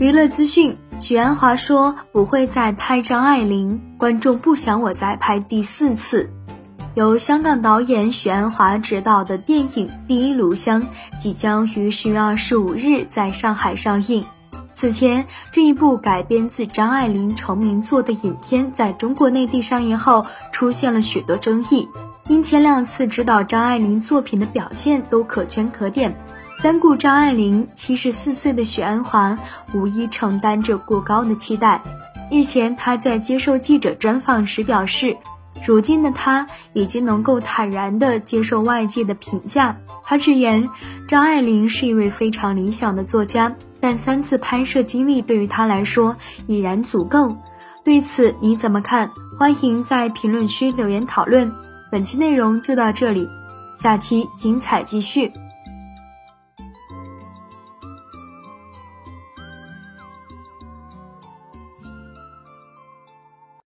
娱乐资讯：许鞍华说不会再拍张爱玲，观众不想我再拍第四次。由香港导演许鞍华执导的电影《第一炉香》即将于十月二十五日在上海上映。此前，这一部改编自张爱玲成名作的影片在中国内地上映后，出现了许多争议，因前两次指导张爱玲作品的表现都可圈可点。三顾张爱玲，七十四岁的许鞍华无疑承担着过高的期待。日前，他在接受记者专访时表示，如今的他已经能够坦然地接受外界的评价。他直言，张爱玲是一位非常理想的作家，但三次拍摄经历对于他来说已然足够。对此你怎么看？欢迎在评论区留言讨论。本期内容就到这里，下期精彩继续。